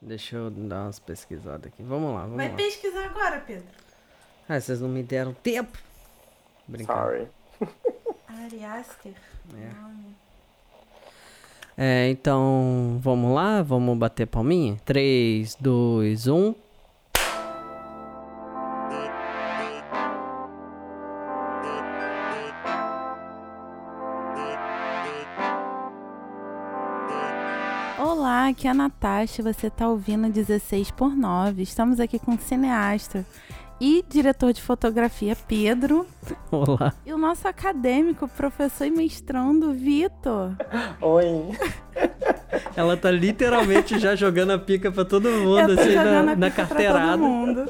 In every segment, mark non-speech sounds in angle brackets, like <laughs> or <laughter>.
Deixa eu dar umas pesquisadas aqui. Vamos lá, vamos Vai lá. pesquisar agora, Pedro. Ah, vocês não me deram tempo. Brincadeira. Sorry. <laughs> Ari Aster. É. É, então, vamos lá? Vamos bater palminha? um. 3, 2, 1. Aqui é a Natasha, você tá ouvindo 16 por 9. Estamos aqui com o cineasta e diretor de fotografia Pedro Olá. e o nosso acadêmico, professor e mestrando Vitor. Oi. Ela tá literalmente já jogando a pica pra todo mundo, assim, na, a na pra carteirada. todo mundo.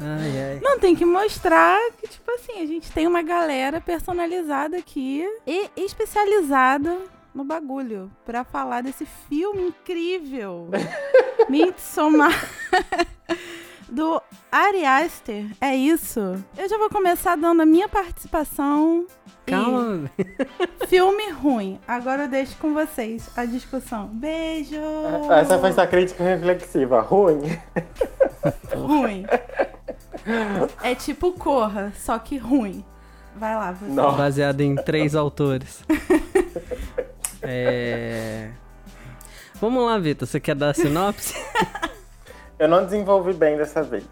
Ai, ai. Não, tem que mostrar que, tipo assim, a gente tem uma galera personalizada aqui e especializada no bagulho pra falar desse filme incrível. <laughs> Midsommar. <laughs> Do Ari Aster. É isso. Eu já vou começar dando a minha participação. e Calma. <laughs> Filme ruim. Agora eu deixo com vocês a discussão. Beijo! Essa foi sua crítica reflexiva. Ruim. Ruim. É tipo Corra, só que ruim. Vai lá, você. Não. Baseado em três autores. É... Vamos lá, Vitor. Você quer dar a sinopse? <laughs> Eu não desenvolvi bem dessa vez.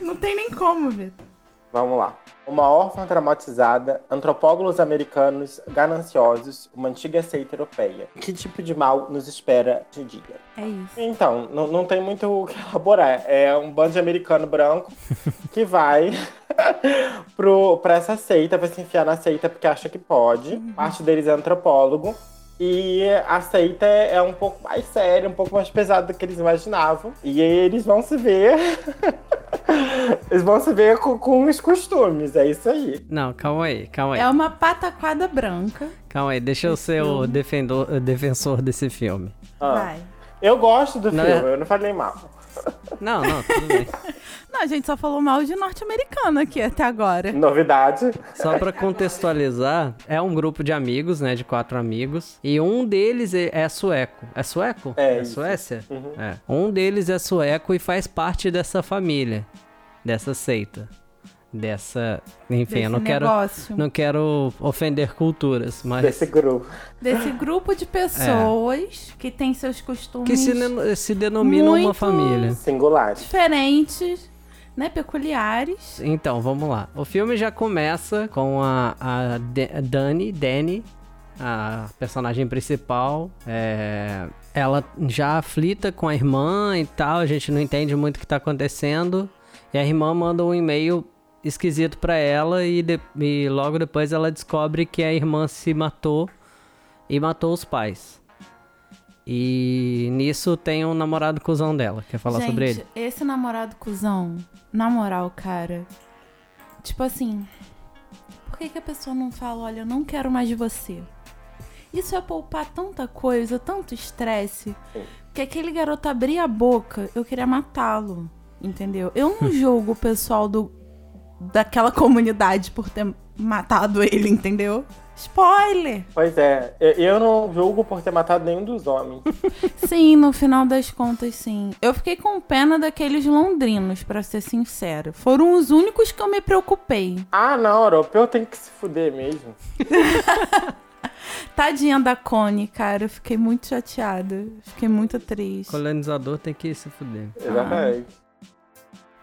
Não tem nem como, Vitor. Vamos lá. Uma órfã traumatizada, antropólogos americanos gananciosos, uma antiga seita europeia. Que tipo de mal nos espera de dia? É isso. Então, não, não tem muito o que elaborar. É um bando de americano branco <laughs> que vai <laughs> pro, pra essa seita, vai se enfiar na seita porque acha que pode. Parte deles é antropólogo. E a seita é um pouco mais séria, um pouco mais pesada do que eles imaginavam. E eles vão se ver. <laughs> eles vão se ver com, com os costumes, é isso aí. Não, calma aí, calma aí. É uma pataquada branca. Calma aí, deixa eu ser o defendor, o defensor desse filme. Ah, Vai. Eu gosto do Não filme, é- eu não falei mal. Não, não, tudo bem. <laughs> Não, a gente só falou mal de norte-americano aqui até agora. Novidade. Só pra contextualizar, é um grupo de amigos, né? De quatro amigos. E um deles é é sueco. É sueco? É isso. Suécia? Uhum. É. Um deles é sueco e faz parte dessa família. Dessa seita. Dessa. Enfim, Desse eu não quero. negócio. Não quero ofender culturas, mas. Desse grupo. Desse grupo de pessoas que tem seus costumes Que se, se denomina uma família. Singular. diferentes, né? Peculiares. Então, vamos lá. O filme já começa com a, a Dani, Dani, a personagem principal. é, ela já aflita com a irmã e tal, a gente não entende muito o que tá acontecendo. E a irmã manda um e-mail esquisito pra ela e, de- e logo depois ela descobre que a irmã se matou e matou os pais. E nisso tem um namorado cuzão dela. Quer falar Gente, sobre ele? esse namorado cuzão, na moral, cara. Tipo assim, por que, que a pessoa não fala, olha, eu não quero mais de você? Isso é poupar tanta coisa, tanto estresse, que aquele garoto abria a boca, eu queria matá-lo, entendeu? Eu não <laughs> julgo o pessoal do, daquela <laughs> comunidade por ter matado ele, entendeu? Spoiler! Pois é, eu- não julgo por ter matado nenhum dos homens. <laughs> Sim, no final das contas, sim. Eu fiquei com pena daqueles londrinos, pra ser sincero. Foram os únicos que eu me preocupei. Ah, não, europeu tem que se fuder mesmo. <laughs> Tadinha da Connie, cara. Eu fiquei muito chateada. Fiquei muito triste. Colonizador tem que se fuder. Exatamente.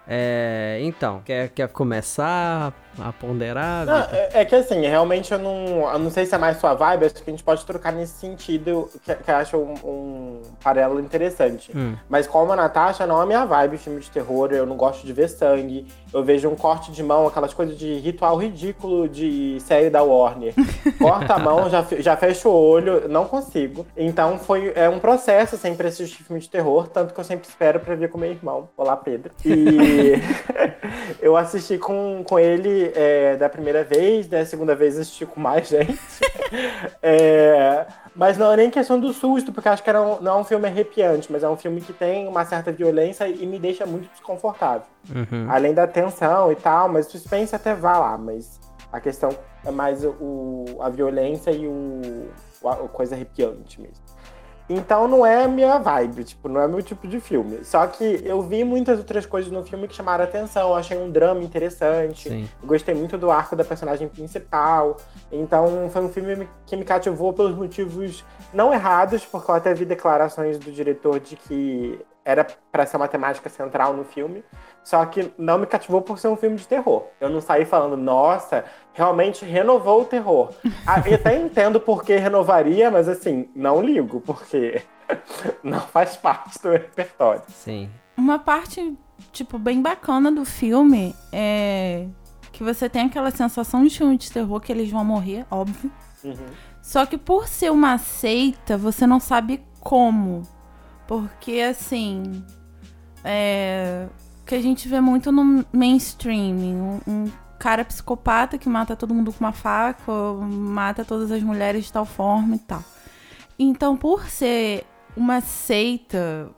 É, então, quer, quer começar a ponderar? Não, é, é que assim, realmente eu não, eu não sei se é mais sua vibe, acho que a gente pode trocar nesse sentido, que, que eu acho um, um paralelo interessante. Hum. Mas como a Natasha, não é minha vibe filme de terror, eu não gosto de ver sangue, eu vejo um corte de mão, aquelas coisas de ritual ridículo de série da Warner. <laughs> Corta a mão, já, já fecha o olho, não consigo. Então foi é um processo sempre assistir filme de terror, tanto que eu sempre espero pra ver com meu irmão. Olá, Pedro. E <laughs> <laughs> eu assisti com, com ele é, da primeira vez, da segunda vez assisti com mais gente. <laughs> É, mas não é nem questão do susto, porque acho que era um- não é um filme arrepiante, mas é um filme que tem uma certa violência e me deixa muito desconfortável. Uhum. Além da tensão e tal, mas suspense até vai lá, mas a questão é mais o, a violência e o, o- a coisa arrepiante mesmo. Então não é a minha vibe, tipo, não é meu tipo de filme. Só que eu vi muitas outras coisas no filme que chamaram a atenção. Eu achei um drama interessante. Sim. Gostei muito do arco da personagem principal. Então foi um filme que me cativou pelos motivos não errados, porque eu até vi declarações do diretor de que era para ser uma temática central no filme, só que não me cativou por ser um filme de terror. Eu não saí falando, nossa, realmente renovou o terror. Ah, eu até <laughs> entendo por que renovaria, mas assim, não ligo, porque <laughs> não faz parte do repertório. Sim. Uma parte, tipo, bem bacana do filme é que você tem aquela sensação de filme de terror que eles vão morrer, óbvio. Uhum. Só que por ser uma seita, você não sabe como. Porque, assim. É. Que a gente vê muito no mainstream. Um, um cara psicopata que mata todo mundo com uma faca, mata todas as mulheres de tal forma e tal. Então, por ser uma seita.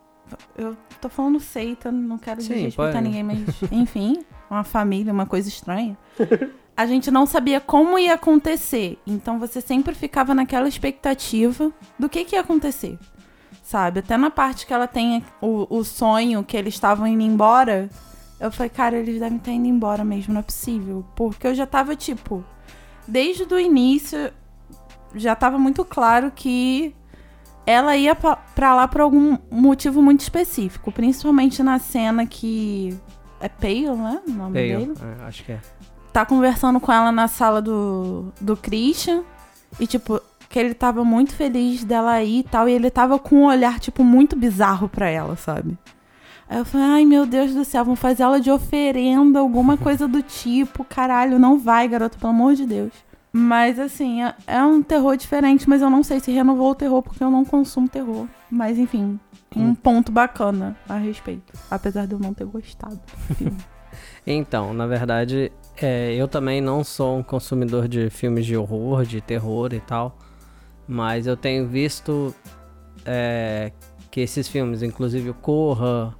Eu tô falando seita, não quero Sim, desrespeitar ninguém, mas <laughs> enfim, uma família, uma coisa estranha. A gente não sabia como ia acontecer. Então você sempre ficava naquela expectativa do que, que ia acontecer. Sabe? Até na parte que ela tem o, o sonho que eles estavam indo embora. Eu falei, cara, eles devem estar indo embora mesmo, não é possível. Porque eu já tava, tipo, desde o início, já tava muito claro que ela ia pra, lá por algum motivo muito específico. Principalmente na cena que. É Pale, né? O nome Pale, dele é, acho que é. tá conversando com ela na sala do, do Christian. E, tipo, que ele tava muito feliz dela ir e tal. E ele tava com um olhar, tipo, muito bizarro pra ela, sabe? Aí eu falei, ai meu Deus do céu, vão fazer ela de oferenda, alguma coisa do tipo. Caralho, não vai, garoto, pelo amor de Deus. Mas assim, é, é um terror diferente, mas eu não sei se renovou o terror porque eu não consumo terror. Mas enfim, um Hum. ponto bacana a respeito. Apesar de eu não ter gostado do <laughs> filme. Então, na verdade, é, eu também não sou um consumidor de filmes de horror, de terror e tal. Mas eu tenho visto é, que esses filmes, inclusive o Corra,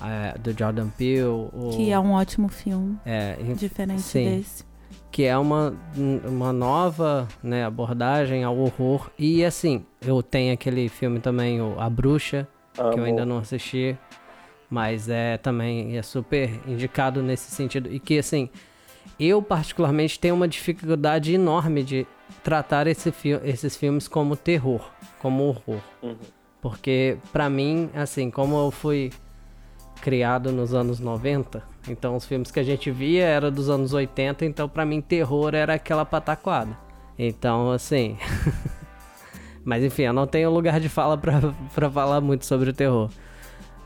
é, do Jordan Peele, o, que é um ótimo filme, é, diferente Sim. desse. que é uma, uma nova né, abordagem ao horror. E assim, eu tenho aquele filme também, o A Bruxa, que eu ainda não assisti, mas é também é super indicado nesse sentido. E que assim, eu particularmente tenho uma dificuldade enorme de tratar esse fi esses filmes como terror, como horror. Uhum. Porque pra mim, assim, como eu fui criado nos anos 90, então os filmes que a gente via era dos anos 80, então pra mim terror era aquela pataquada. Então, assim, <laughs> mas enfim, eu não tenho lugar de fala pra falar muito sobre o terror.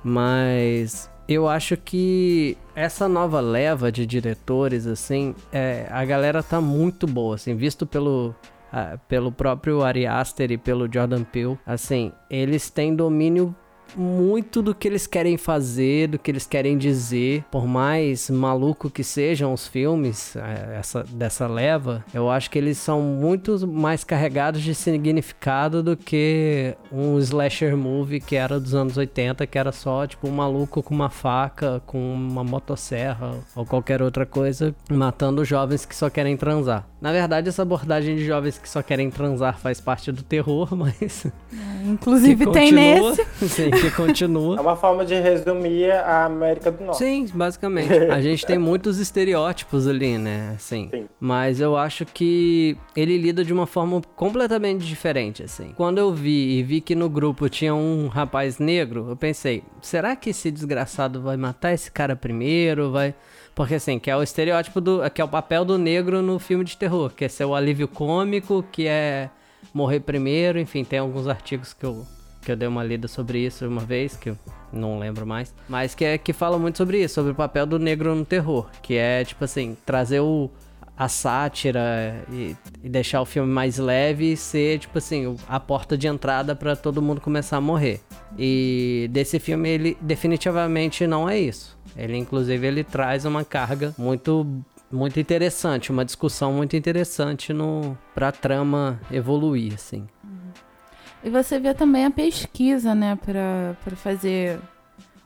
Mas eu acho que essa nova leva de diretores, assim, é, a galera tá muito boa, assim, visto pelo, ah, pelo próprio Ari Aster e pelo Jordan Peele, assim, eles têm domínio muito do que eles querem fazer, do que eles querem dizer. Por mais maluco que sejam os filmes é, essa, dessa leva, eu acho que eles são muito mais carregados de significado do que um slasher movie que era dos anos 80, que era só tipo um maluco com uma faca, com uma motosserra ou qualquer outra coisa, matando jovens que só querem transar. Na verdade, essa abordagem de jovens que só querem transar faz parte do terror, <laughs> mas Inclusive que tem continua, nesse. <laughs> Sim, que É continua. uma forma de resumir a América do Norte. Sim, basicamente. <laughs> A gente tem muitos estereótipos ali, né? Assim. Sim. Mas eu acho que ele lida de uma forma completamente diferente, assim. Quando eu vi e vi que no grupo tinha um rapaz negro, eu pensei, será que esse desgraçado vai matar esse cara primeiro? Vai. Porque assim, que é o estereótipo do. que é o papel do negro no filme de terror, que é ser o alívio cômico, que é morrer primeiro, enfim, tem alguns artigos que eu, que eu dei uma lida sobre isso uma vez, que eu não lembro mais, mas que, é, que fala muito sobre isso, sobre o papel do negro no terror, que é, tipo assim, trazer o, a sátira e, e deixar o filme mais leve e ser, tipo assim, a porta de entrada pra todo mundo começar a morrer. E desse filme, ele definitivamente não é isso. Ele, inclusive, ele traz uma carga muito muito interessante, uma discussão muito interessante no pra trama evoluir, assim. E você vê também a pesquisa, né, pra, pra fazer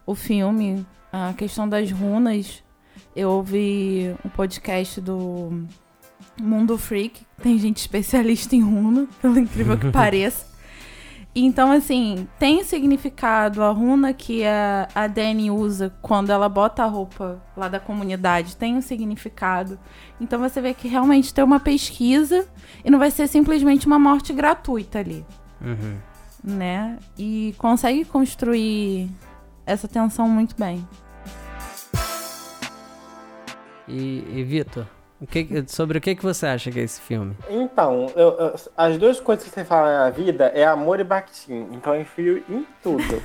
o filme, a questão das runas. Eu ouvi um podcast do Mundo Freak, tem gente especialista em runa, <laughs> pelo incrível que <laughs> pareça. Então, assim, tem significado. A runa que a, a Dani usa quando ela bota a roupa lá da comunidade tem um significado. Então você vê que realmente tem uma pesquisa e não vai ser simplesmente uma morte gratuita ali. Uhum. Né? E consegue construir essa tensão muito bem. E, e Vitor, sobre o que, que você acha que é esse filme? Então, eu, eu, as duas coisas que você fala na vida é amor e batim. Então eu enfio em tudo.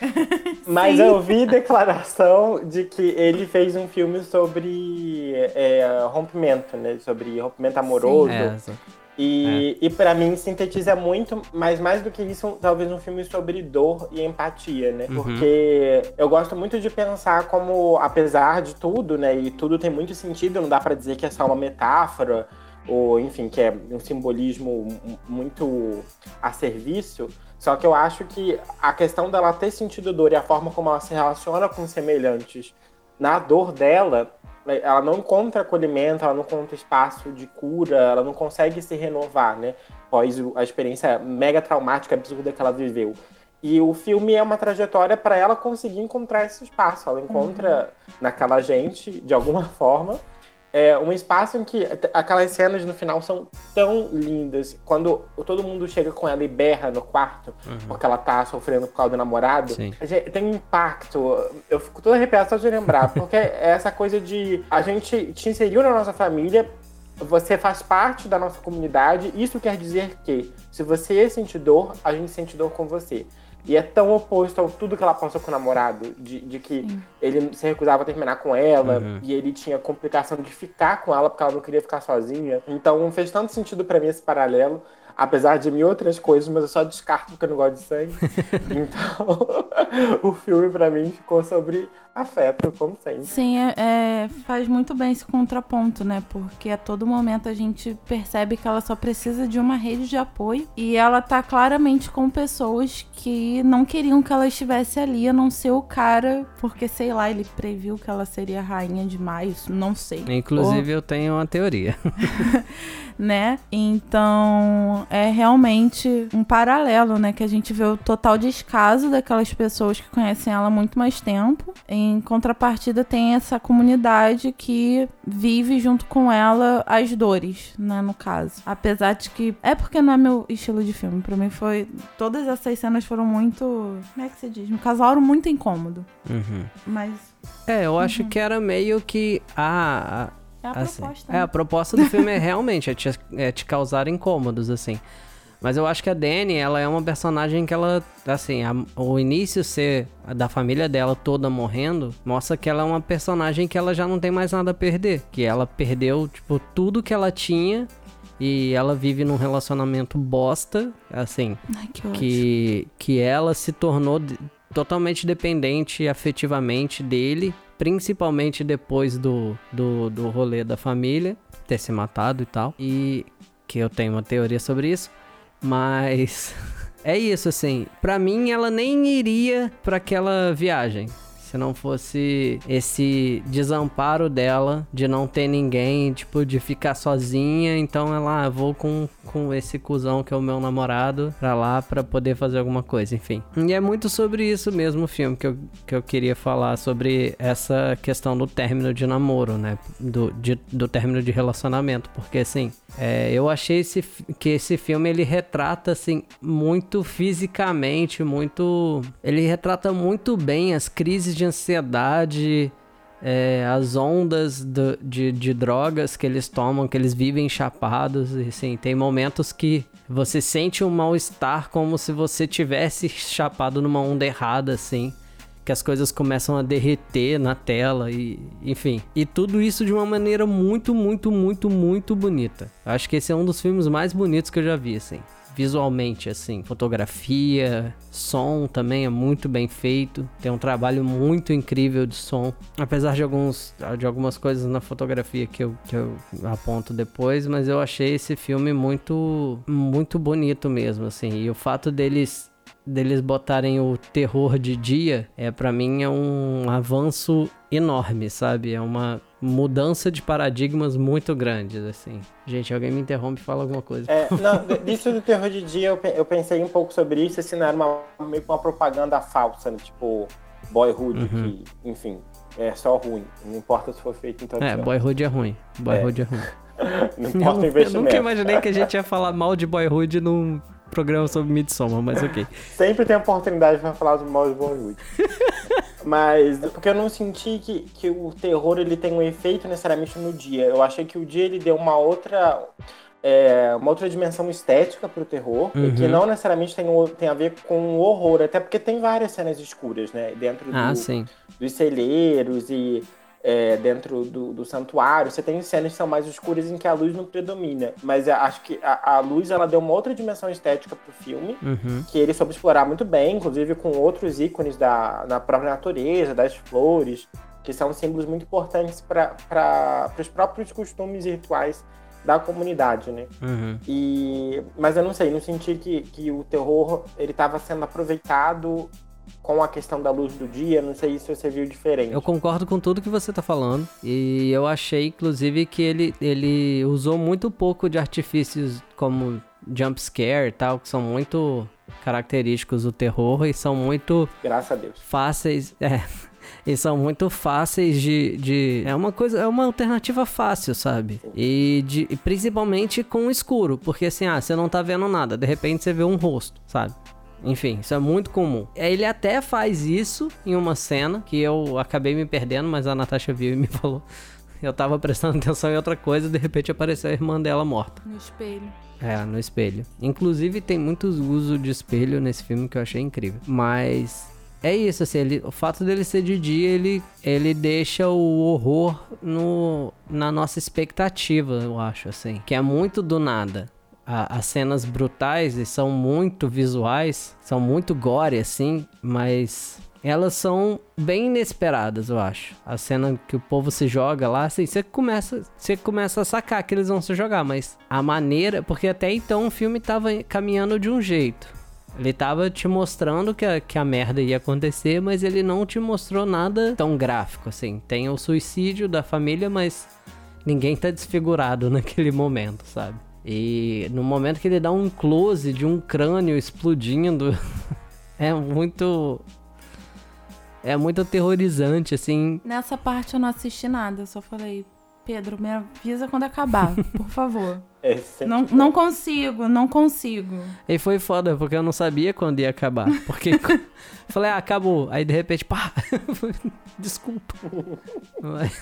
<laughs> Mas eu vi declaração de que ele fez um filme sobre é, rompimento, né? Sobre rompimento amoroso. Sim, é, e, é. e para mim sintetiza muito, mas mais do que isso, talvez um filme sobre dor e empatia, né? Uhum. Porque eu gosto muito de pensar como, apesar de tudo, né? E tudo tem muito sentido, não dá para dizer que é só uma metáfora, ou enfim, que é um simbolismo muito a serviço. Só que eu acho que a questão dela ter sentido dor e a forma como ela se relaciona com semelhantes na dor dela ela não encontra acolhimento, ela não encontra espaço de cura, ela não consegue se renovar, né? Após a experiência mega traumática, absurda que ela viveu. E o filme é uma trajetória para ela conseguir encontrar esse espaço. Ela encontra uhum. naquela gente, de alguma <laughs> forma, é um espaço em que aquelas cenas no final são tão lindas. Quando todo mundo chega com ela e berra no quarto, uhum. porque ela tá sofrendo por causa do namorado, tem um impacto. Eu fico toda arrepiada só de lembrar, porque <laughs> é essa coisa de a gente te inseriu na nossa família, você faz parte da nossa comunidade, isso quer dizer que se você sente dor, a gente sente dor com você. E é tão oposto a tudo que ela passou com o namorado, de, de que Sim. ele se recusava a terminar com ela, uhum. e ele tinha complicação de ficar com ela porque ela não queria ficar sozinha. Então fez tanto sentido para mim esse paralelo apesar de mim outras coisas, mas eu só descarto porque eu não gosto de sangue. <laughs> então, <laughs> o filme para mim ficou sobre afeto, como sempre. Sim, é, é, faz muito bem esse contraponto, né? Porque a todo momento a gente percebe que ela só precisa de uma rede de apoio e ela tá claramente com pessoas que não queriam que ela estivesse ali, a não ser o cara, porque sei lá, ele previu que ela seria rainha demais, não sei. Inclusive, Ou... eu tenho uma teoria. <laughs> né? Então, é realmente um paralelo, né? Que a gente vê o total descaso daquelas pessoas que conhecem ela há muito mais tempo. Em contrapartida, tem essa comunidade que vive junto com ela as dores, né? No caso. Apesar de que. É porque não é meu estilo de filme. Pra mim foi. Todas essas cenas foram muito. Como é que se diz? Me causaram muito incômodo. Uhum. Mas. É, eu acho uhum. que era meio que a, é a assim, proposta. Né? É, a proposta do filme é realmente é te, é te causar incômodos, assim. Mas eu acho que a Dani, ela é uma personagem que ela, assim, a, o início ser da família dela toda morrendo, mostra que ela é uma personagem que ela já não tem mais nada a perder. Que ela perdeu, tipo, tudo que ela tinha e ela vive num relacionamento bosta, assim, Ai, que, que, que ela se tornou totalmente dependente afetivamente dele principalmente depois do, do, do rolê da família ter se matado e tal. E que eu tenho uma teoria sobre isso, mas <laughs> é isso assim. Para mim ela nem iria para aquela viagem se não fosse esse desamparo dela de não ter ninguém, tipo, de ficar sozinha. Então ela, ah, vou com, com esse cuzão que é o meu namorado pra lá pra poder fazer alguma coisa, enfim. E é muito sobre isso mesmo o filme que eu, que eu queria falar, sobre essa questão do término de namoro, né? Do, de, do término de relacionamento, porque assim, é, eu achei esse, que esse filme ele retrata assim muito fisicamente, muito, ele retrata muito bem as crises de ansiedade, é, as ondas do, de, de drogas que eles tomam, que eles vivem chapados, e assim, tem momentos que você sente um mal-estar como se você tivesse chapado numa onda errada, assim que as coisas começam a derreter na tela e enfim. E tudo isso de uma maneira muito, muito, muito, muito bonita. Acho que esse é um dos filmes mais bonitos que eu já vi, assim. Visualmente, assim, fotografia, som também é muito bem feito. Tem um trabalho muito incrível de som. Apesar de, alguns, de algumas coisas na fotografia que eu, que eu aponto depois, mas eu achei esse filme muito, muito bonito mesmo, assim. E o fato deles deles botarem o terror de dia, é para mim é um avanço enorme, sabe? É uma mudança de paradigmas muito grandes, assim. Gente, alguém me interrompe e fala alguma coisa. É, não, disso do terror de dia, eu, eu pensei um pouco sobre isso, assim, não era uma, meio que uma propaganda falsa, né? Tipo, Boyhood, uhum. que, enfim, é só ruim. Não importa se for feito em É, Boyhood é ruim. Boyhood é, é ruim. <laughs> não importa o investimento. Eu nunca imaginei que a gente ia falar mal de Boyhood num programa sobre Midsommar, mas ok. Sempre tem oportunidade pra falar mal de Bollywood. <laughs> mas, porque eu não senti que, que o terror ele tem um efeito necessariamente no dia. Eu achei que o dia ele deu uma outra. É, uma outra dimensão estética pro terror, uhum. que não necessariamente tem, tem a ver com o horror, até porque tem várias cenas escuras, né? Dentro ah, do, dos celeiros e é, dentro do, do, santuário, você tem cenas que são mais escuras em que a luz não predomina. Mas acho que a, a luz ela deu uma outra dimensão estética pro filme, uhum. que ele soube explorar muito bem, inclusive com outros ícones da, da própria natureza, das flores, que são símbolos muito importantes para os próprios costumes e rituais da comunidade, né? Uhum. E, mas eu não sei, não senti que, que o terror ele estava sendo aproveitado com a questão da luz do dia, não sei se você viu diferente. Eu concordo com tudo que você tá falando. E eu achei, inclusive, que ele, ele usou muito pouco de artifícios como jump scare e tal, que são muito característicos do terror e são muito. Graças a Deus. Fáceis. <laughs> É. E são muito fáceis de, de. É uma coisa. É uma alternativa fácil, sabe? E, de, e principalmente com o escuro. Porque assim, ah, você não tá vendo nada. De repente você vê um rosto, sabe? Enfim, isso é muito comum. Ele até faz isso em uma cena que eu acabei me perdendo, mas a Natasha viu e me <laughs> falou. Eu tava prestando atenção em outra coisa e de repente apareceu a irmã dela morta. No espelho. É, no espelho. Inclusive tem muito uso de espelho nesse filme que eu achei incrível. Mas é isso, assim, ele, o fato dele ser de dia, ele, ele deixa o horror no, na nossa expectativa, eu acho, assim. Que é muito do nada as cenas brutais e são muito visuais, são muito gore, assim, mas elas são bem inesperadas, eu acho. A cena que o povo se joga lá, assim, você começa, você começa a sacar que eles vão se jogar, mas a maneira, porque até então o filme tava caminhando de um jeito. Ele tava te mostrando que a, que a merda ia acontecer, mas ele não te mostrou nada tão gráfico, assim. Tem o suicídio da família, mas ninguém tá desfigurado <laughs> naquele momento, sabe? E no momento que ele dá um close de um crânio explodindo, <laughs> é muito. É muito aterrorizante, assim. Nessa parte eu não assisti nada, eu só falei, Pedro, me avisa quando acabar, por favor. <laughs> É, não, não consigo, não consigo. E foi foda, porque eu não sabia quando ia acabar. Porque <laughs> falei, ah, acabou. Aí de repente, pá, desculpa. Mas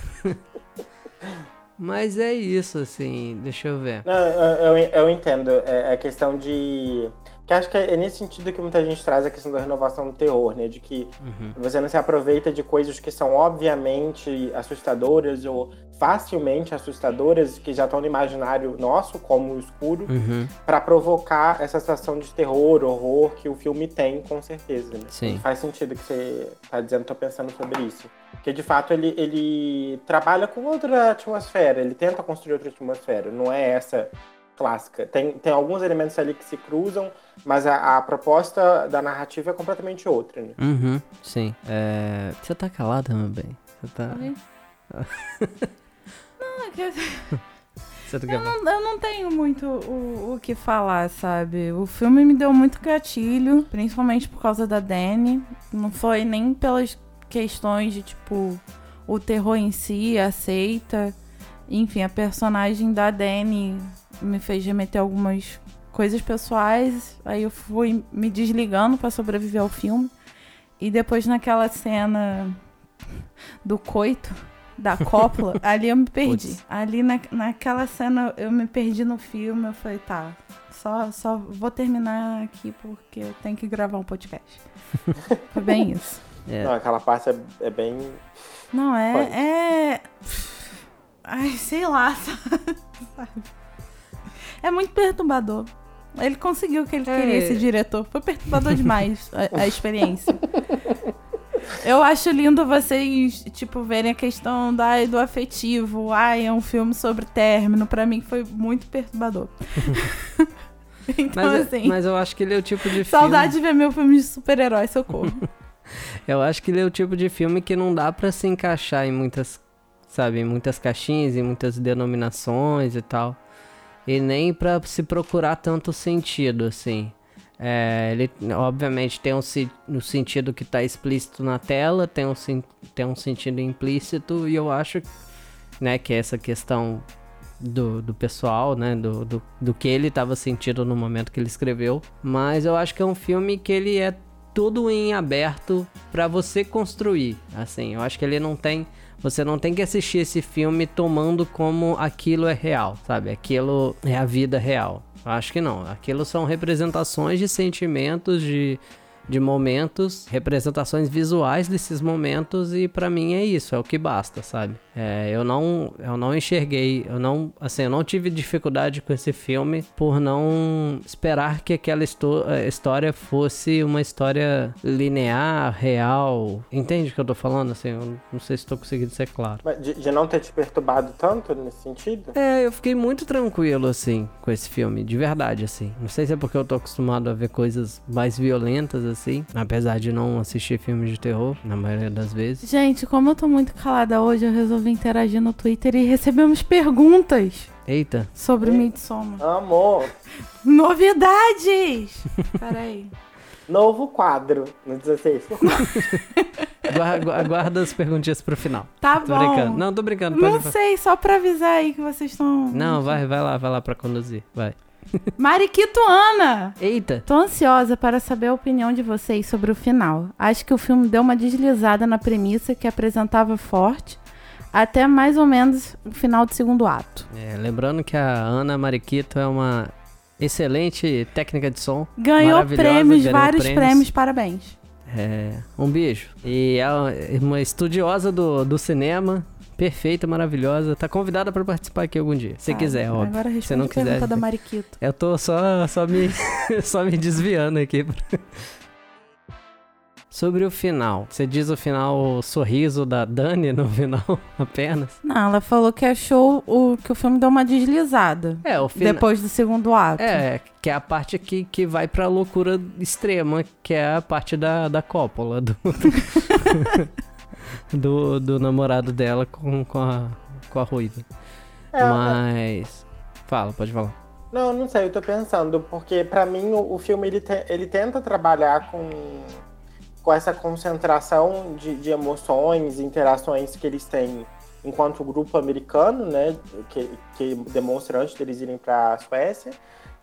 é isso, assim, deixa eu ver. Não, eu, eu, eu entendo. É, é questão de. Que acho que é nesse sentido que muita gente traz a questão da renovação do terror, né? De que uhum. você não se aproveita de coisas que são obviamente assustadoras ou facilmente assustadoras, que já estão no imaginário nosso, como o escuro, uhum. para provocar essa sensação de terror, horror que o filme tem, com certeza. Né? Sim. Faz sentido que você tá dizendo, tô pensando sobre isso. Porque de fato ele, ele trabalha com outra atmosfera, ele tenta construir outra atmosfera, não é essa clássica. Tem, tem alguns elementos ali que se cruzam, mas a, a proposta da narrativa é completamente outra, né? Uhum, sim. É... Você tá calada, meu bem? Você tá. <laughs> não, é que. Eu não, eu não, tenho muito o, o, que falar, sabe? O filme me deu muito gatilho, principalmente por causa da Dani. Não foi nem pelas questões de, tipo, o terror em si, aceita. Enfim, a personagem da Dani me fez remeter algumas coisas pessoais. Aí eu fui me desligando para sobreviver ao filme. E depois naquela cena do coito, da cópula, <laughs> ali eu me perdi. Puts. Ali na, naquela cena eu me perdi no filme. Eu falei, tá, só, só vou terminar aqui porque eu tenho que gravar um podcast. <laughs> Foi bem isso. É. Não, aquela parte é, é bem. Não, é. É. Ai, sei lá, <laughs> sabe? É muito perturbador. Ele conseguiu o que ele é. queria, esse diretor. Foi perturbador <laughs> demais a, a experiência. Eu acho lindo vocês, tipo, verem a questão da, do afetivo. Ai, é um filme sobre término. Pra mim foi muito perturbador. <laughs> então, mas, assim. Mas eu acho que ele é o tipo de Saudade filme... de ver meu filme de super-herói, socorro. <laughs> eu acho que ele é o tipo de filme que não dá para se encaixar em muitas sabe? Em muitas caixinhas, em muitas denominações e tal. E nem pra se procurar tanto sentido, assim. É, ele, obviamente, tem um, um, sentido que tá explícito na tela, tem um, tem um sentido implícito, e eu acho né, que é essa questão do, do pessoal, né? Do, do, do que ele estava sentindo no momento que ele escreveu. Mas eu acho que é um filme que ele é tudo em aberto para você construir. Assim, eu acho que ele não tem. Você não tem que assistir esse filme tomando como aquilo é real, sabe? Aquilo é a vida real. Acho que não. Aquilo são representações de sentimentos, de de momentos, representações visuais desses momentos e para mim é isso, é o que basta, sabe? É, eu não eu não enxerguei, eu não assim, eu não tive dificuldade com esse filme por não esperar que aquela eh, história fosse uma história linear, real. Entende o que eu tô falando assim? Eu não sei se estou conseguindo ser claro. Mas de, de não ter te perturbado tanto nesse sentido? É, eu fiquei muito tranquilo assim com esse filme, de verdade assim. Não sei se é porque eu tô acostumado a ver coisas mais violentas assim, apesar de não assistir filmes de terror na maioria das vezes. Gente, como eu tô muito calada hoje, eu resolvi interagir no Twitter e recebemos perguntas. Eita. Sobre o Midsommar. Amor. <laughs> Novidades! Peraí. Novo quadro no 16 guarda, guarda as perguntinhas pro final. Tá tô bom. Brincando. Não, tô brincando. Não sei, só pra avisar aí que vocês estão. Não, vai, vai lá, vai lá pra conduzir. Vai. <laughs> Mariquito Ana! Eita! Tô ansiosa para saber a opinião de vocês sobre o final. Acho que o filme deu uma deslizada na premissa que apresentava forte, até mais ou menos o final do segundo ato. É, lembrando que a Ana Mariquito é uma excelente técnica de som. Ganhou prêmios, vários prêmios. prêmios, parabéns. É, um beijo. E é uma estudiosa do, do cinema, perfeita, maravilhosa. Tá convidada para participar aqui algum dia, se quiser, óbvio. Agora se não quiser, da Mariquito. Eu tô só, só, me, <laughs> só me desviando aqui. Sobre o final. Você diz o final o sorriso da Dani no final <laughs> apenas? Não, ela falou que achou o, que o filme deu uma deslizada. É, o final. Depois do segundo ato. É, que é a parte que, que vai pra loucura extrema, que é a parte da, da cópula. Do... <laughs> do, do namorado dela com, com, a, com a Ruiva. É, Mas. Fala, pode falar. Não, não sei, eu tô pensando, porque para mim o, o, filme ele, te, ele tenta trabalhar com, com essa concentração de, de emoções, interações que eles têm enquanto grupo americano, né, que, que demonstra antes deles irem para a Suécia,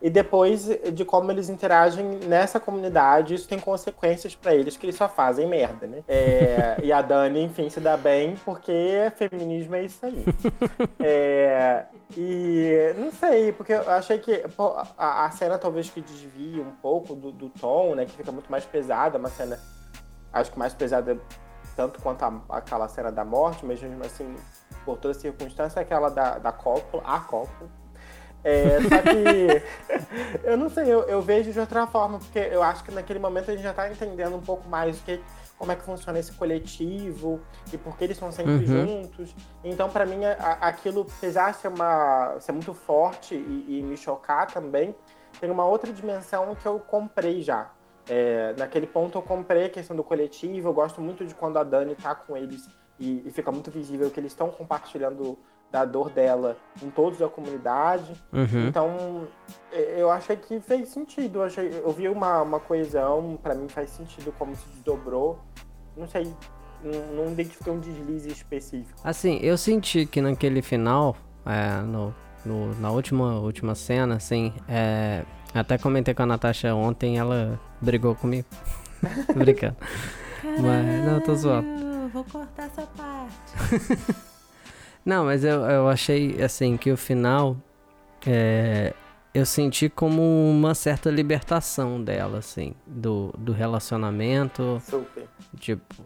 e depois de como eles interagem nessa comunidade, isso tem consequências para eles que eles só fazem merda, né? É, e a Dani, enfim, se dá bem porque feminismo é isso aí. <laughs> É, e não sei, porque eu achei que pô, a, a, cena talvez que desvia um pouco do, do, tom, né? Que fica muito mais pesada, uma cena, acho que mais pesada tanto quanto a, aquela cena da morte, mas mesmo assim, por toda circunstância, aquela da, da cópula, a cópula é, só que <laughs> eu não sei, eu, eu, vejo de outra forma, porque eu acho que naquele momento a gente já está entendendo um pouco mais o que, como é que funciona esse coletivo e por que eles estão sempre uhum. juntos. Então, para mim, a, aquilo, apesar de ser, uma, ser muito forte e, e, me chocar também, tem uma outra dimensão que eu comprei já. É, naquele ponto eu comprei a questão do coletivo, eu gosto muito de quando a Dani tá com eles e, e fica muito visível que eles estão compartilhando da dor dela em todos a comunidade. Uhum. Então, eu achei que fez sentido. Eu, achei, eu vi uma, uma coesão, para mim faz sentido como se desdobrou. Não sei, não, não identifiquei um deslize específico. Assim, eu senti que naquele final, é, no, no, na última, última cena, assim, é, até comentei com a Natasha ontem, ela brigou comigo. <laughs> Brincando. Caralho, Mas, não, tô zoando. Vou cortar essa parte. <laughs> Não, mas eu, eu achei, assim, que o final. É, eu senti como uma certa libertação dela, assim, do, do relacionamento. Super. Tipo,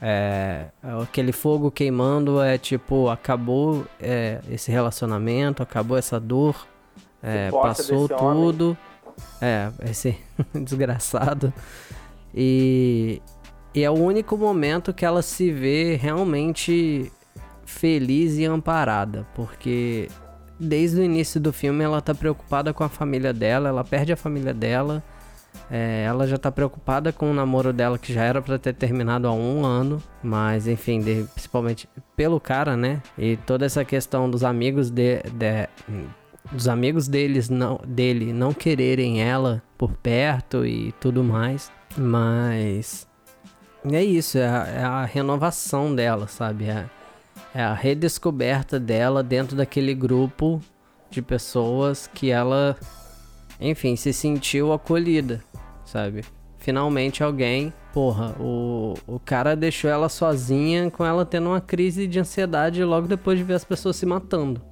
é, aquele fogo queimando é tipo, acabou é, esse relacionamento, acabou essa dor, é, passou tudo. Homem. É, esse <laughs> desgraçado. E, e é o único momento que ela se vê realmente feliz e amparada, porque desde o início do filme ela tá preocupada com a família dela, ela perde a família dela, É, ela já tá preocupada com o namoro dela, que já era para ter terminado há um ano. Mas, enfim, de, principalmente pelo cara, né? E toda essa questão dos amigos de, de dos amigos deles não, dele não quererem ela por perto e tudo mais. Mas é isso, é a, é a renovação dela, sabe? É, é a redescoberta dela dentro daquele grupo de pessoas que ela, enfim, se sentiu acolhida sabe? Finalmente alguém, porra, o, o cara deixou ela sozinha com ela tendo uma crise de ansiedade logo depois de ver as pessoas se matando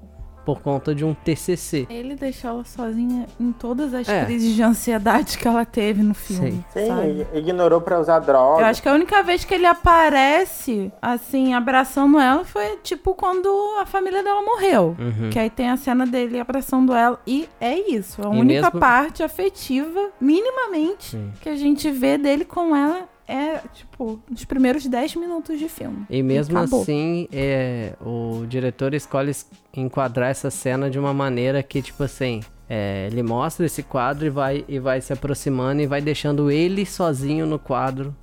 por conta de um TCC. Ele deixou ela sozinha em todas as é. crises de ansiedade que ela teve no filme. Sim, Sim ignorou para usar droga. Eu acho que a única vez que ele aparece, assim, abraçando ela foi tipo quando a família dela morreu. Uhum. Que aí tem a cena dele abraçando ela. E é isso. A e única mesmo... parte afetiva, minimamente, Sim. que a gente vê dele com ela é, tipo, nos primeiros 10 minutos de filme. E mesmo assim, é, o diretor escolhe enquadrar essa cena de uma maneira que, tipo assim, é, ele mostra esse quadro e vai, e vai se aproximando e vai deixando ele sozinho no quadro,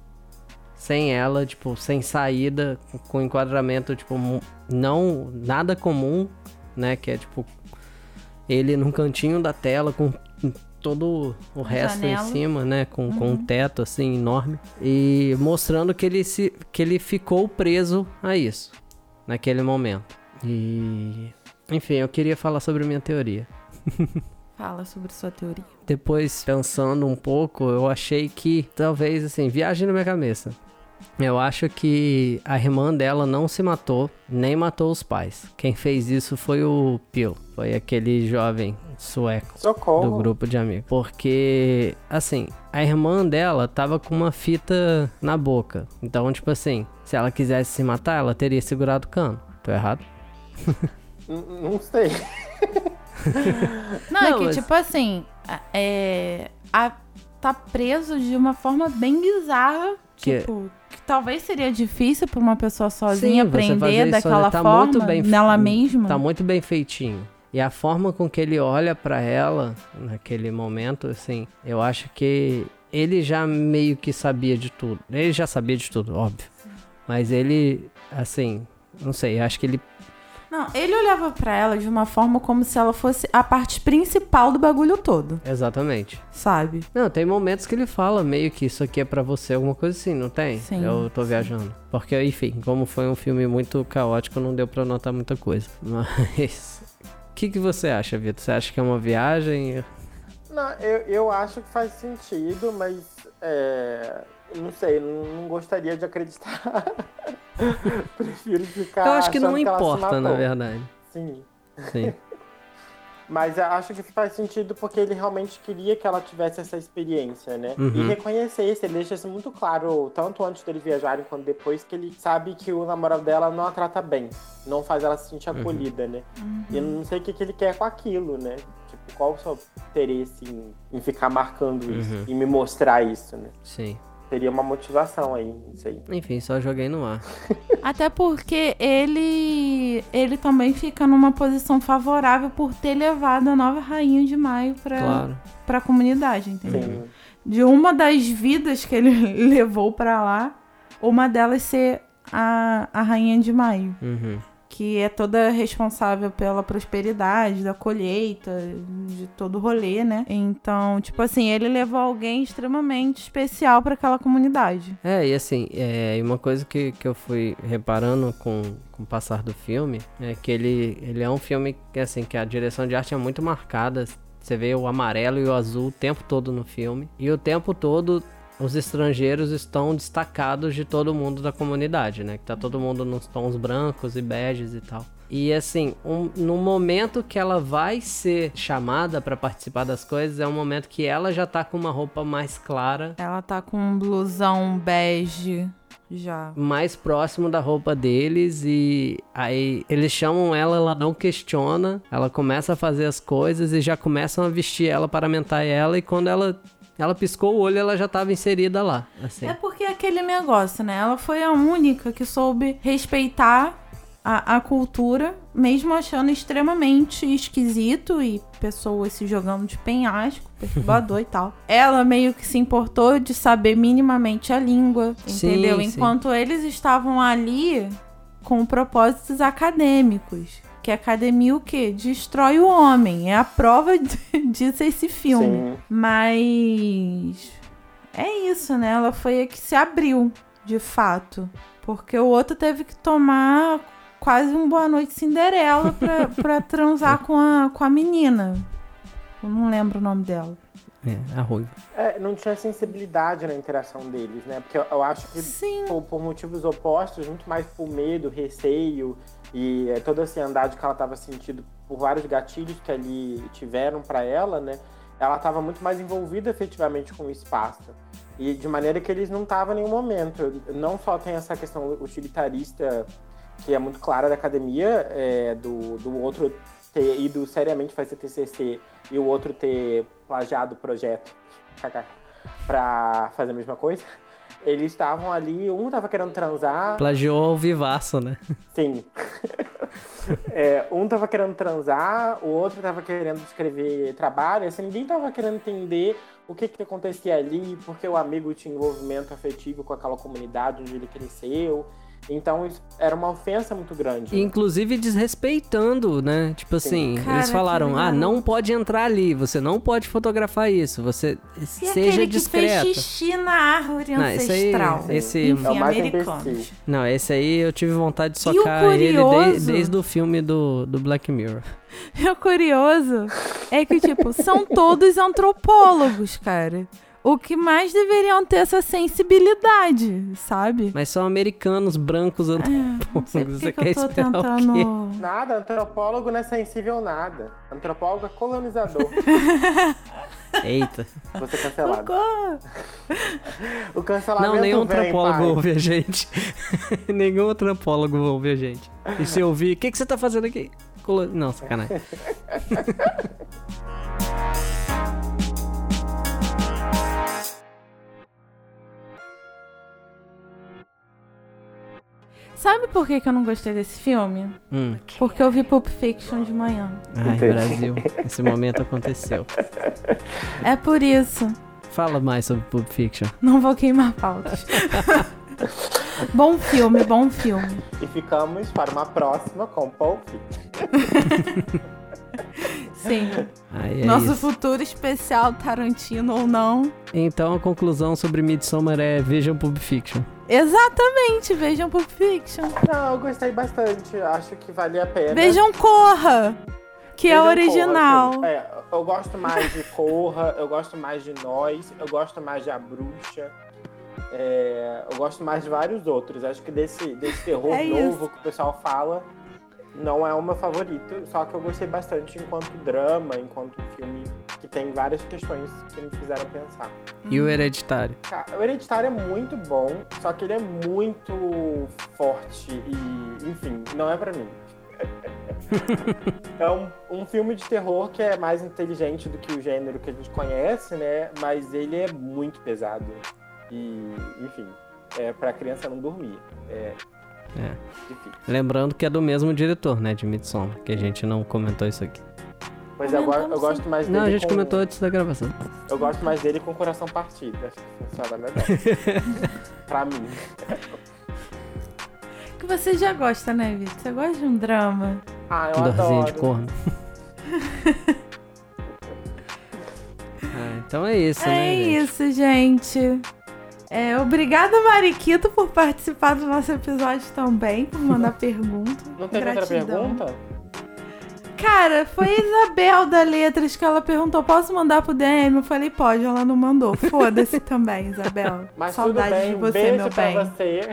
sem ela, tipo, sem saída, com enquadramento, tipo, não nada comum, né? Que é tipo ele num cantinho da tela com todo o resto Janela. em cima, né? Com, uhum. com um teto assim enorme. E mostrando que ele, se, que ele ficou preso a isso naquele momento. E. Enfim, eu queria falar sobre minha teoria. <laughs> Fala sobre sua teoria. Depois, pensando um pouco, eu achei que talvez, assim, viagem na minha cabeça. Eu acho que a irmã dela não se matou, nem matou os pais. Quem fez isso foi o Pio. Foi aquele jovem sueco Socorro. do grupo de amigos. Porque, assim, a irmã dela tava com uma fita na boca. Então, tipo assim, se ela quisesse se matar, ela teria segurado o cano. Tô errado? não sei. não, não, é que, mas... tipo assim, é, a, tá preso de uma forma bem bizarra. Que... Tipo, talvez seria difícil para uma pessoa sozinha Sim, aprender daquela tá forma, bem, nela mesma. Tá muito bem feitinho. E a forma com que ele olha para ela naquele momento, assim, eu acho que ele já meio que sabia de tudo. Ele já sabia de tudo, óbvio. Mas ele, assim, não sei, acho que ele não, ele olhava para ela de uma forma como se ela fosse a parte principal do bagulho todo. Exatamente. Sabe? Não, tem momentos que ele fala meio que isso aqui é para você, alguma coisa assim, não tem? Sim. Eu tô viajando. Porque, enfim, como foi um filme muito caótico, não deu para notar muita coisa. <laughs> Mas que, que você acha, Vitor? Você acha que é uma viagem? Não, eu, eu acho que faz sentido, mas é, não sei, não, não gostaria de acreditar. <laughs> Prefiro ficar. Eu acho que não importa, na verdade. Sim. Sim. <laughs> Mas acho que faz sentido porque ele realmente queria que ela tivesse essa experiência, né? Uhum. E reconhecer isso, ele deixa isso muito claro, tanto antes deles viajarem quanto depois, que ele sabe que o namorado dela não a trata bem, não faz ela se sentir uhum. acolhida, né? Uhum. E eu não sei o que, que ele quer com aquilo, né? Tipo, qual o seu interesse em, em ficar marcando isso uhum. e me mostrar isso, né? Sim teria uma motivação aí, isso aí. Enfim, só joguei no ar. <laughs> Até porque ele ele também fica numa posição favorável por ter levado a nova rainha de maio para claro. para a comunidade, entendeu? Sim. De uma das vidas que ele <laughs> levou para lá, uma delas ser a, a rainha de maio. Uhum que é toda responsável pela prosperidade da colheita, de todo o rolê, né? Então, tipo assim, ele levou alguém extremamente especial para aquela comunidade. É, e assim, é, uma coisa que, que eu fui reparando com, com o passar do filme é que ele, ele é um filme que, assim, que a direção de arte é muito marcada. Você vê o amarelo e o azul o tempo todo no filme. E o tempo todo os estrangeiros estão destacados de todo mundo da comunidade, né? Que tá todo mundo nos tons brancos e beges e tal. E assim, um, no momento que ela vai ser chamada para participar das coisas, é um momento que ela já tá com uma roupa mais clara. Ela tá com um blusão bege já. Mais próximo da roupa deles e aí eles chamam ela, ela não questiona, ela começa a fazer as coisas e já começam a vestir ela, paramentar ela e quando ela ela piscou o olho, ela já estava inserida lá. Assim. É porque é aquele negócio, né? Ela foi a única que soube respeitar a, a cultura, mesmo achando extremamente esquisito e pessoas se jogando de penhasco, perturbador <laughs> e tal. Ela meio que se importou de saber minimamente a língua, Sim, entendeu? sim. Enquanto eles estavam ali com propósitos acadêmicos. Que a academia o quê? Destrói o homem. É a prova <laughs> de- disso esse filme. Sim. Mas é isso, né? Ela foi a que se abriu, de fato. Porque o outro teve que tomar quase um Boa Noite Cinderela pra, <laughs> pra transar com a, com a menina. Eu não lembro o nome dela. É, a ruiva. É, não tinha sensibilidade na interação deles, né? Porque eu, eu acho que Sim. por, por motivos opostos, muito mais por medo, receio e é, toda essa ansiedade que ela estava sentindo por vários gatilhos que ali tiveram para ela, né? Ela estava muito mais envolvida efetivamente com o espaço. E de maneira que eles não estavam em nenhum momento. Não só tem essa questão utilitarista que é muito clara da academia, é, do, do outro ter ido seriamente fazer TCC e o outro ter plagiado o projeto para fazer a mesma coisa. Eles estavam ali, um tava querendo transar, Plagiou ao vivaço, né? sim. <laughs> É, um tava querendo transar, o outro tava querendo escrever trabalho, assim, ninguém tava querendo entender o que que acontecia ali, porque o amigo tinha envolvimento afetivo com aquela comunidade onde ele cresceu. Então era uma ofensa muito grande. Inclusive desrespeitando, né? Tipo assim, Cara, eles falaram: ah, não pode entrar ali, você não pode fotografar isso, você E seja aquele que fez xixi na árvore Não, esse aí- ancestral. esse- Enfim, É o mais americanos. imbecil. Não, esse aí eu tive vontade de socar ele curioso- de- desde o filme do, do Black Mirror. <laughs> E o curioso é que, tipo, são todos antropólogos, cara. O que mais deveriam ter essa sensibilidade, sabe? Mas são americanos brancos antropólogos. <laughs> por Você que que quer eu tô esperar o quê? tentando. Nada, antropólogo não é sensível nada. Antropólogo é colonizador. <laughs> Eita. Você cancelado. Socorro! O cancelamento Não, nenhum vem, antropólogo pai. ouve a gente. <laughs> nenhum antropólogo ouve a gente. E se ouvir, o que, que você tá fazendo aqui? Colo- Não, sacanagem. Sabe por que, que eu não gostei desse filme? Hum. Porque eu vi Pulp Fiction de manhã. Ai, Entendi. Brasil. Esse momento aconteceu. É por isso. Fala mais sobre Pulp Fiction. Não vou queimar pautas. <laughs> bom filme, bom filme. E ficamos para uma próxima com Pulp Fiction. <laughs> Sim. Aí é Nosso isso. futuro especial Tarantino ou não. Então a conclusão sobre Midsommar é vejam Pulp Fiction. Exatamente, vejam Pulp Fiction. Não, eu gostei bastante. Acho que valia a pena. Vejam Corra, que é Vejam original. Corra. É, eu gosto mais de Corra, eu gosto mais de Nós, eu gosto mais de A Bruxa. é, eu gosto mais de vários outros. Acho que desse, desse terror É novo que o pessoal fala, não é o meu favorito. Só que eu gostei bastante enquanto drama, enquanto filme que tem várias questões que me fizeram pensar. E o Hereditário. O Hereditário é muito bom, só que ele é muito forte e, enfim, não é pra mim. <laughs> é um, um filme de terror que é mais inteligente do que o gênero que a gente conhece, né? Mas ele é muito pesado. E, enfim, é pra criança não dormir. É, É. difícil. Lembrando que é do mesmo diretor, né, de Midsommar, que a gente não comentou isso aqui. Pois é, eu, go- eu gosto mais dele. Não, a gente com, comentou antes da gravação. Eu gosto mais dele com o coração partido. Acho que funciona melhor. <laughs> pra mim. <laughs> Que você já gosta, né, Vitor? Você gosta de um drama. Ah, eu Dorzinho adoro. de corno. <laughs> Ah, então é isso, né? é isso, gente. É, obrigada, Mariquito, por participar do nosso episódio também, por mandar pergunta. Não teve outra pergunta? Cara, foi a Isabel da Letras que ela perguntou: posso mandar pro DM? Eu falei, pode, ela não mandou. Foda-se também, Isabel. <laughs> Mas Saudade tudo bem, de você, beijo meu pra bem. você.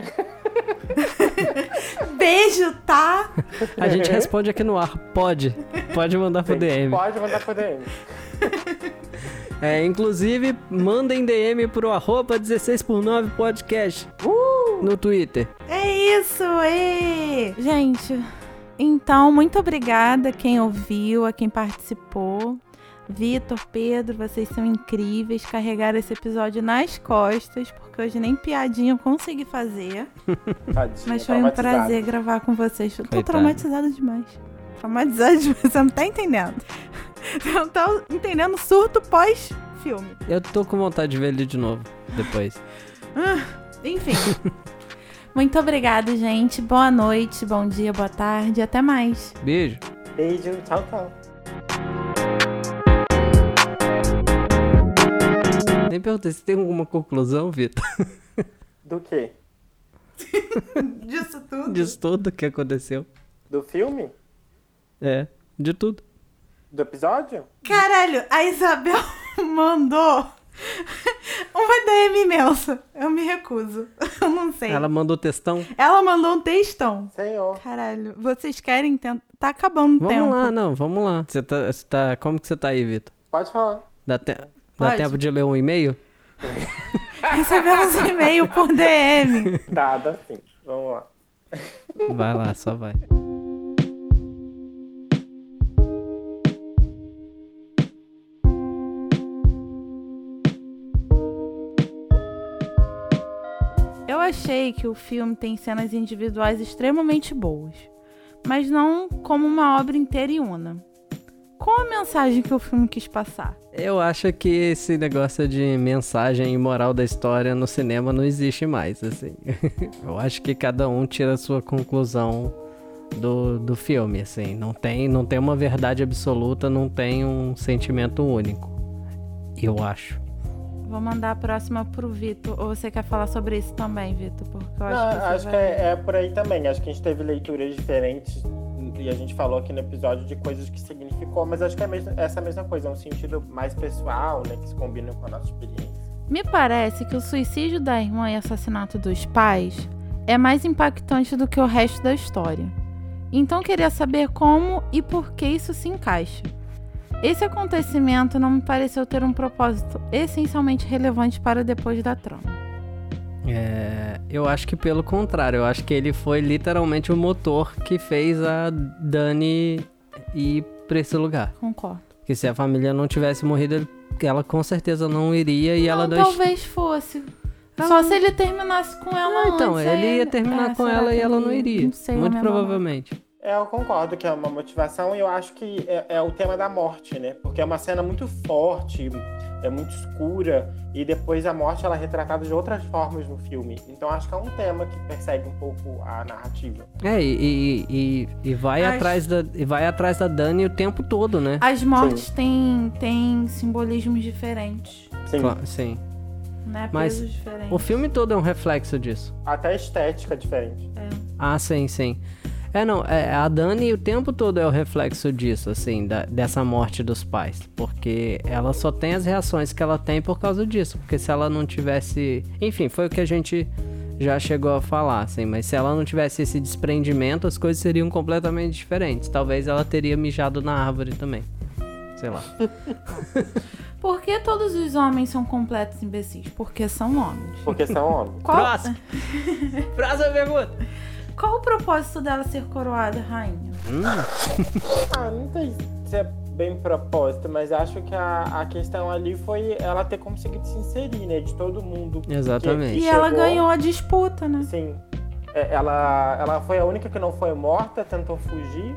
<laughs> Beijo, tá? A gente responde aqui no ar. Pode. Pode mandar pro DM. Pode mandar pro DM. <laughs> É, inclusive, mandem DM pro arroba 16 por 9 podcast no Twitter. É isso, e Gente, então, muito obrigada a quem ouviu, a quem participou. Vitor, Pedro, vocês são incríveis. Carregaram esse episódio nas costas, porque hoje nem piadinha eu consegui fazer. <laughs> Tadinha, Mas foi um prazer gravar com vocês. Eu tô Coitado. traumatizada demais. Traumatizada demais, você não tá entendendo. <laughs> Você não tá entendendo surto pós-filme. Eu tô com vontade de ver ele de novo depois. Enfim. <laughs> Muito obrigada, gente. Boa noite, bom dia, boa tarde. Até mais. Beijo. Beijo, tchau, tchau. Nem perguntei se tem alguma conclusão, Vitor, <laughs> Do quê? <laughs> Disso tudo. disso tudo que aconteceu. Do filme? É, de tudo. Do episódio? Caralho, a Isabel <laughs> mandou <laughs> uma DM imensa. Eu me recuso. <laughs> Eu não sei. Ela mandou textão. Ela mandou um textão. Senhor. Caralho, vocês querem tentar. Tá acabando o Vamos tempo. lá, não, vamos lá. Você tá, você tá, como que você tá aí, Vitor? Pode falar. Dá, te- dá tempo de ler um e-mail? <laughs> Recebemos e-mail por DM. Dada, sim. Vamos lá. Vai lá, só vai. Achei que o filme tem cenas individuais extremamente boas, mas não como uma obra inteira e una. Qual a mensagem que o filme quis passar? Eu acho que esse negócio de mensagem e moral da história no cinema não existe mais, assim. <laughs> Eu acho que cada um tira a sua conclusão do, do filme, assim. Não tem, não tem uma verdade absoluta, não tem um sentimento único. Eu acho. Vou mandar a próxima pro Vitor. Ou você quer falar sobre isso também, Vitor? Porque eu acho Não, que acho que vai... é, é por aí também. Acho que a gente teve leituras diferentes e a gente falou aqui no episódio de coisas que significou, mas acho que é essa mesma coisa, é um sentido mais pessoal, né, que se combina com a nossa experiência. Me parece que o suicídio da irmã e assassinato dos pais é mais impactante do que o resto da história. Então queria saber como e por que isso se encaixa. Esse acontecimento não me pareceu ter um propósito essencialmente relevante para depois da trama. É, eu acho que pelo contrário, eu acho que ele foi literalmente o motor que fez a Dani ir pra esse lugar. Concordo. Porque se a família não tivesse morrido, ele- ela com certeza não iria e ela não, não talvez fosse. Só se ele terminasse com ela Ah, então, antes. ele aí- ia terminar É, com ela que e ela ele- não iria. Sei, muito provavelmente. Eu concordo que é uma motivação e eu acho que é, é o tema da morte, né? Porque é uma cena muito forte, é muito escura e depois a morte ela é retratada de outras formas no filme. Então acho que é um tema que persegue um pouco a narrativa. É, e, e, e, e vai As- atrás da e vai atrás da Dani o tempo todo, né? As mortes têm, têm simbolismos diferentes, Sim, Cla- Sim. né? Mas. O filme todo é um reflexo disso. até a estética é diferente. Ah, sim, sim. É, não, é, a Dani o tempo todo é o reflexo disso, assim, da- dessa morte dos pais. Porque ela só tem as reações que ela tem por causa disso. Porque se ela não tivesse. Enfim, foi o que a gente já chegou a falar, assim, mas se ela não tivesse esse desprendimento, as coisas seriam completamente diferentes. Talvez ela teria mijado na árvore também. Sei lá. <laughs> Por que todos os homens são completos imbecis? Porque são homens. Porque são homens. Qual, Próximo! Próxima pergunta! Qual o propósito dela ser coroada rainha? Hum, <laughs> Ah, não sei se é bem propósito, mas acho que a, a questão ali foi ela ter conseguido se inserir, né? De todo mundo. que- Exatamente. E ela ganhou a disputa, né? Sim. É, Ela, ela foi a única que não foi morta, tentou fugir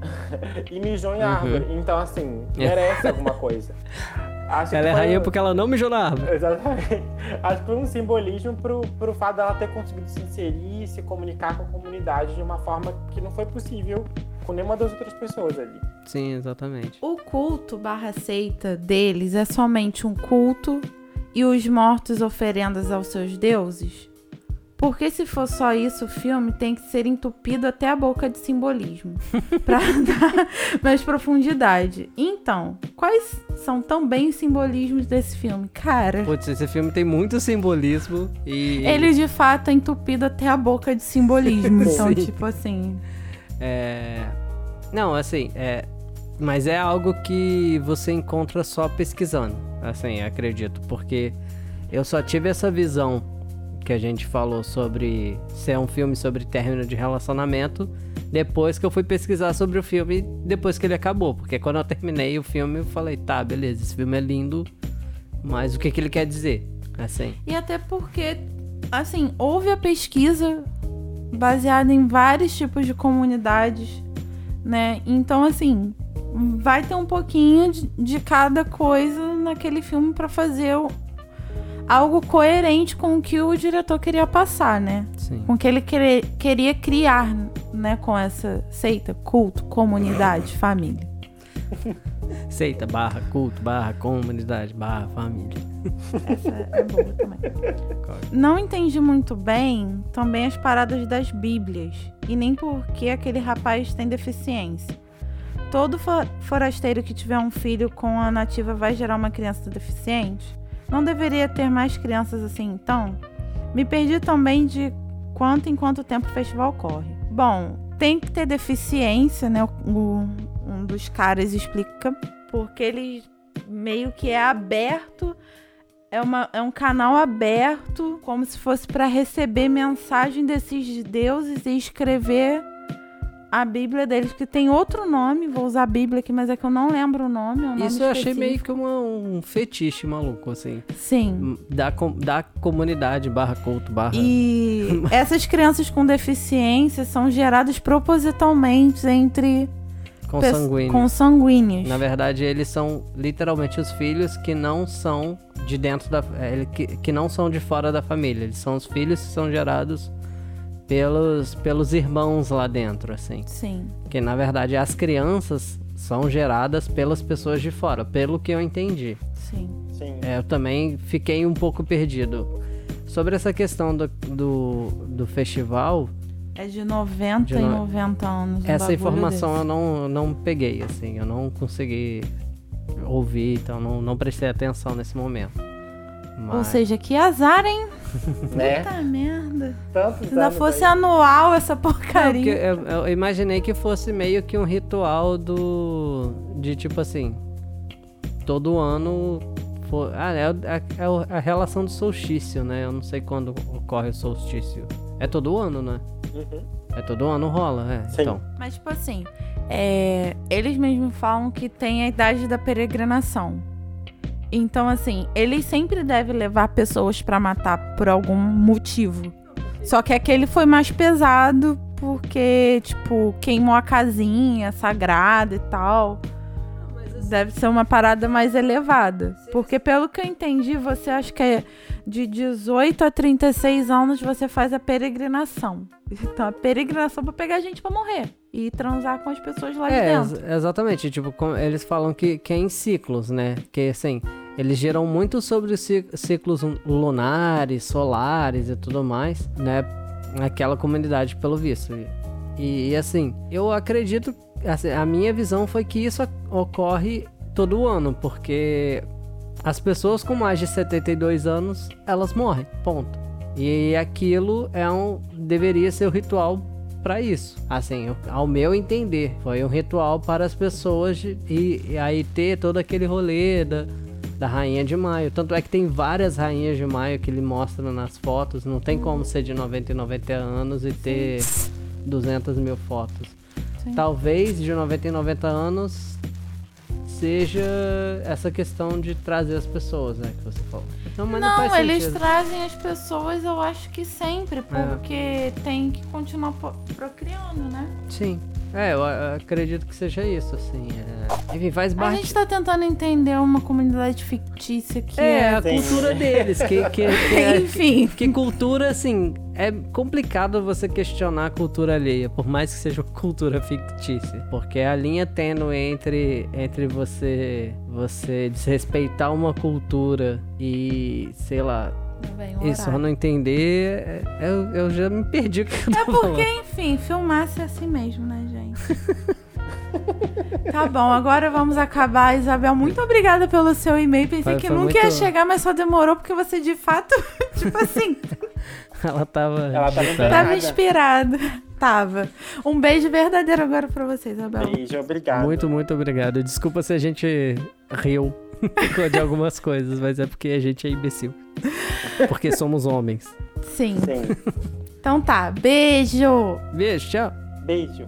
<laughs> e mijou em Uhum. árvore. Então, assim, merece alguma coisa. <laughs> Acho ela que é rainha um- porque ela não mijou na árvore. Exatamente. <laughs> Acho que foi um simbolismo pro, pro fato dela ter conseguido se inserir e se comunicar com a comunidade de uma forma que não foi possível com nenhuma das outras pessoas ali. Sim, exatamente. O culto barra seita deles é somente um culto e os mortos oferendas aos seus deuses? Porque se for só isso, o filme tem que ser entupido até a boca de simbolismo. <laughs> pra dar mais profundidade. Então, quais são também os simbolismos desse filme? Cara, Putz, esse filme tem muito simbolismo e. ele de fato é entupido até a boca de simbolismo. <laughs> Então, tipo assim. É. Não, assim, é. Mas é algo que você encontra só pesquisando. Assim, acredito. Porque eu só tive essa visão que a gente falou sobre ser um filme sobre término de relacionamento depois que eu fui pesquisar sobre o filme, depois que ele acabou. Porque quando eu terminei o filme, eu falei, tá, beleza, esse filme é lindo, mas o que, que ele quer dizer? Assim. E até porque, assim, houve a pesquisa baseada em vários tipos de comunidades, né? Então, assim, vai ter um pouquinho de, de cada coisa naquele filme para fazer algo coerente com o que o diretor queria passar, né? Sim. Com o que ele querer, queria criar, né? Com essa seita, culto, comunidade, família. Seita, barra, culto, barra, comunidade, barra, família. Essa é boa também. Não entendi muito bem também as paradas das Bíblias. E nem porque aquele rapaz tem deficiência. Todo fo- forasteiro que tiver um filho com a nativa vai gerar uma criança deficiente? Não deveria ter mais crianças assim então? Me perdi também de quanto em quanto tempo o festival corre. Bom, tem que ter deficiência, né? O- um dos caras explica, porque ele meio que é aberto é, uma, é um canal aberto, como se fosse para receber mensagem desses deuses e escrever a Bíblia deles, que tem outro nome, vou usar a Bíblia aqui, mas é que eu não lembro o nome. é um nome Isso eu achei meio que uma- um fetiche maluco, assim. Sim. Da, com- da comunidade, barra, culto, barra. E <laughs> essas crianças com deficiência são geradas propositalmente entre consanguíneos. consanguíneos. Na verdade, eles são literalmente os filhos que não são de dentro da. é, que, que não são de fora da família. Eles são os filhos que são gerados pelos, pelos irmãos lá dentro, assim. Sim. Que na verdade as crianças são geradas pelas pessoas de fora, pelo que eu entendi. Sim. Sim. É, eu também fiquei um pouco perdido. Sobre essa questão do, do, do festival, É de 90 De em no- 90 anos. um essa informação desse. eu não, não peguei, assim, eu não consegui ouvir, então não, não prestei atenção nesse momento. Mas, Ou seja, que azar, hein? <laughs> Né? Puta merda. Tantos Se ainda fosse aí. anual essa Não, porcaria. eu, eu imaginei que fosse meio que um ritual do. De tipo assim. Todo ano. For, ah, é, o- é- é a relação do solstício, né? Eu não sei quando ocorre o solstício. É todo ano, né? Uhum. É todo ano rola, é. Sim. Então. Mas, tipo assim, é, eles mesmos falam que tem a idade da peregrinação. Então, assim, eles sempre devem levar pessoas pra matar por algum motivo. Só que aquele foi mais pesado porque, tipo, queimou a casinha sagrada e tal. Deve ser uma parada mais elevada. Porque, pelo que eu entendi, você acha que é de 18 a 36 anos você faz a peregrinação. Então, a peregrinação pra pegar gente pra morrer. E transar com as pessoas lá de É, dentro. ex- exatamente. Tipo, com- eles falam que, que é em ciclos, né? Que assim, eles geram muito sobre os ci- ciclos lunares, solares e tudo mais, né? Naquela comunidade, pelo visto. E, e, assim, eu acredito. Assim, a minha visão foi que isso ocorre todo ano, porque as pessoas com mais de 72 anos, elas morrem. Ponto. E aquilo é um. deveria ser o ritual para isso. Assim, ao meu entender, foi um ritual para as pessoas de- e, e aí ter todo aquele rolê da, da rainha de maio. Tanto é que tem várias rainhas de maio que ele mostra nas fotos. Não tem como ser de 90 em 90 anos e ter 200 mil fotos. Sim. Talvez de 90 em 90 anos seja essa questão de trazer as pessoas, né? Que você falou. Então, mas não, Não, eles sentido. trazem as pessoas, eu acho que sempre, porque tem que continuar procriando, né? Sim. É, eu, eu acredito que seja isso, assim. é. Enfim, faz A parte. gente tá tentando entender uma comunidade fictícia que É, é. a Sim. cultura deles. Que, que, <laughs> que, é- Enfim. que cultura, assim, é complicado você questionar a cultura alheia, por mais que seja uma cultura fictícia. Porque a linha tênue entre, entre você, você desrespeitar uma cultura e, sei lá, Bem, o e só não entender, é- eu, eu já me perdi o que eu É tô porque, falando. enfim, filmasse assim mesmo, né, gente? <laughs> tá bom, agora vamos acabar. Isabel, muito obrigada pelo seu e-mail. Pensei Foi- que foi nunca ia muito- chegar, mas só demorou porque você de fato, <laughs> tipo assim, Ela tava. Ela tava tava inspirada. Tava. Um beijo verdadeiro agora pra você, Isabel. Beijo, obrigado. Muito, muito obrigado. Desculpa se a gente riu <laughs> de algumas coisas, mas é porque a gente é imbecil. Porque somos homens. Sim. Sim. Então tá, beijo! Beijo, tchau. Beijo.